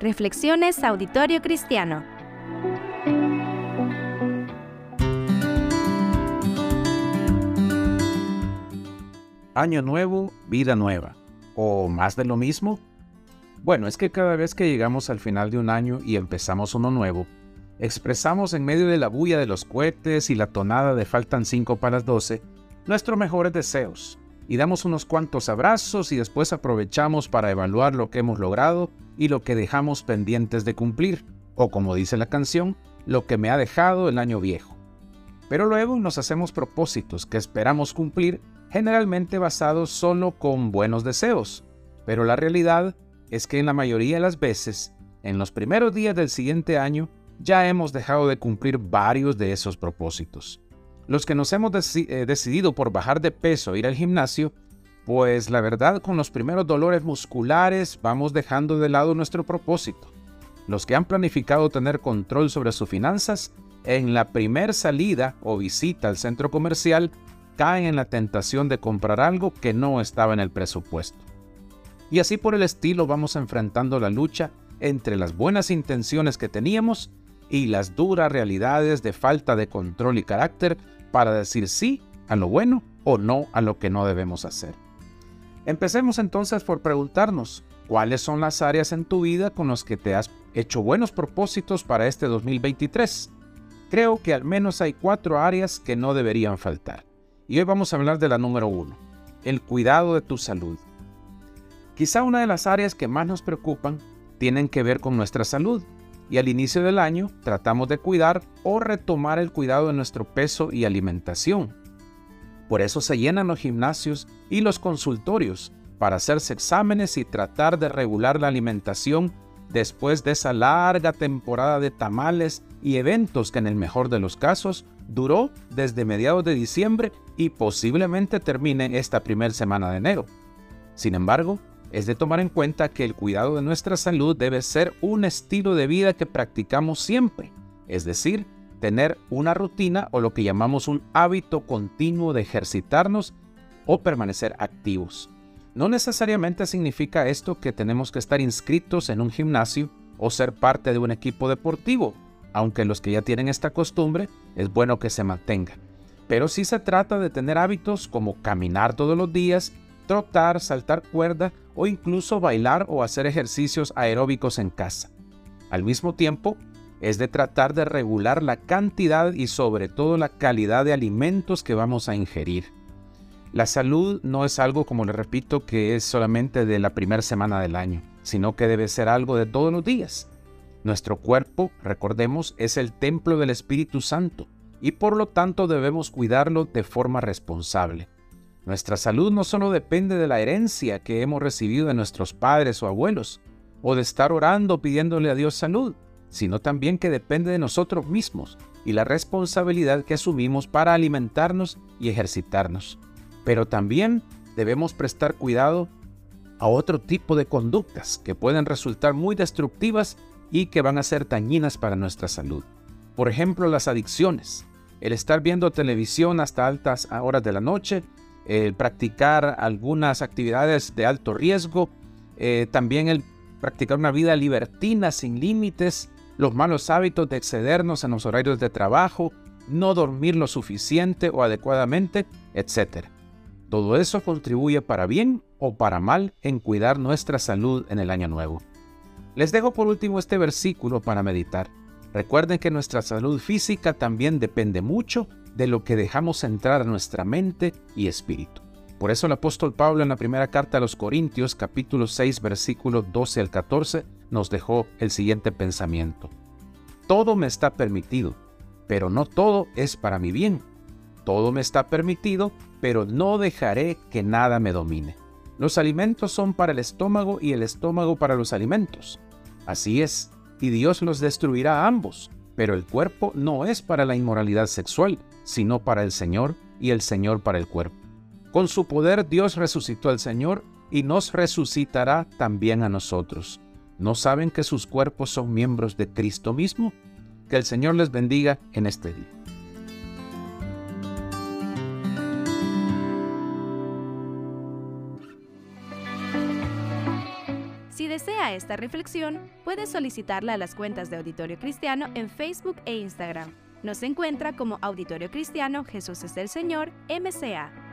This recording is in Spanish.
Reflexiones Auditorio Cristiano. Año nuevo, vida nueva. ¿O más de lo mismo? Bueno, es que cada vez que llegamos al final de un año y empezamos uno nuevo, expresamos en medio de la bulla de los cohetes y la tonada de faltan 5 para las 12 nuestros mejores deseos y damos unos cuantos abrazos y después aprovechamos para evaluar lo que hemos logrado y lo que dejamos pendientes de cumplir, o como dice la canción, lo que me ha dejado el año viejo. Pero luego nos hacemos propósitos que esperamos cumplir generalmente basados solo con buenos deseos, pero la realidad es que en la mayoría de las veces, en los primeros días del siguiente año, ya hemos dejado de cumplir varios de esos propósitos. Los que nos hemos eh, decidido por bajar de peso e ir al gimnasio, pues la verdad con los primeros dolores musculares vamos dejando de lado nuestro propósito. Los que han planificado tener control sobre sus finanzas, en la primer salida o visita al centro comercial caen en la tentación de comprar algo que no estaba en el presupuesto. Y así por el estilo vamos enfrentando la lucha entre las buenas intenciones que teníamos y las duras realidades de falta de control y carácter para decir sí a lo bueno o no a lo que no debemos hacer. Empecemos entonces por preguntarnos, ¿cuáles son las áreas en tu vida con las que te has hecho buenos propósitos para este 2023? Creo que al menos hay cuatro áreas que no deberían faltar. Y hoy vamos a hablar de la número uno, el cuidado de tu salud. Quizá una de las áreas que más nos preocupan tienen que ver con nuestra salud. Y al inicio del año tratamos de cuidar o retomar el cuidado de nuestro peso y alimentación. Por eso se llenan los gimnasios y los consultorios para hacerse exámenes y tratar de regular la alimentación después de esa larga temporada de tamales y eventos que en el mejor de los casos duró desde mediados de diciembre y posiblemente termine esta primera semana de enero. Sin embargo, es de tomar en cuenta que el cuidado de nuestra salud debe ser un estilo de vida que practicamos siempre, es decir, tener una rutina o lo que llamamos un hábito continuo de ejercitarnos o permanecer activos. No necesariamente significa esto que tenemos que estar inscritos en un gimnasio o ser parte de un equipo deportivo, aunque los que ya tienen esta costumbre es bueno que se mantenga. Pero sí se trata de tener hábitos como caminar todos los días, trotar, saltar cuerda o incluso bailar o hacer ejercicios aeróbicos en casa. Al mismo tiempo, es de tratar de regular la cantidad y sobre todo la calidad de alimentos que vamos a ingerir. La salud no es algo, como le repito, que es solamente de la primera semana del año, sino que debe ser algo de todos los días. Nuestro cuerpo, recordemos, es el templo del Espíritu Santo y por lo tanto debemos cuidarlo de forma responsable. Nuestra salud no solo depende de la herencia que hemos recibido de nuestros padres o abuelos, o de estar orando pidiéndole a Dios salud, sino también que depende de nosotros mismos y la responsabilidad que asumimos para alimentarnos y ejercitarnos. Pero también debemos prestar cuidado a otro tipo de conductas que pueden resultar muy destructivas y que van a ser dañinas para nuestra salud. Por ejemplo, las adicciones, el estar viendo televisión hasta altas horas de la noche, el practicar algunas actividades de alto riesgo, eh, también el practicar una vida libertina sin límites, los malos hábitos de excedernos en los horarios de trabajo, no dormir lo suficiente o adecuadamente, etc. Todo eso contribuye para bien o para mal en cuidar nuestra salud en el año nuevo. Les dejo por último este versículo para meditar. Recuerden que nuestra salud física también depende mucho de lo que dejamos entrar a nuestra mente y espíritu. Por eso el apóstol Pablo en la primera carta a los Corintios capítulo 6 versículo 12 al 14 nos dejó el siguiente pensamiento. Todo me está permitido, pero no todo es para mi bien. Todo me está permitido, pero no dejaré que nada me domine. Los alimentos son para el estómago y el estómago para los alimentos. Así es, y Dios los destruirá a ambos, pero el cuerpo no es para la inmoralidad sexual, sino para el Señor y el Señor para el cuerpo. Con su poder Dios resucitó al Señor y nos resucitará también a nosotros. ¿No saben que sus cuerpos son miembros de Cristo mismo? Que el Señor les bendiga en este día. Si desea esta reflexión, puede solicitarla a las cuentas de Auditorio Cristiano en Facebook e Instagram. Nos encuentra como Auditorio Cristiano Jesús es el Señor, MCA.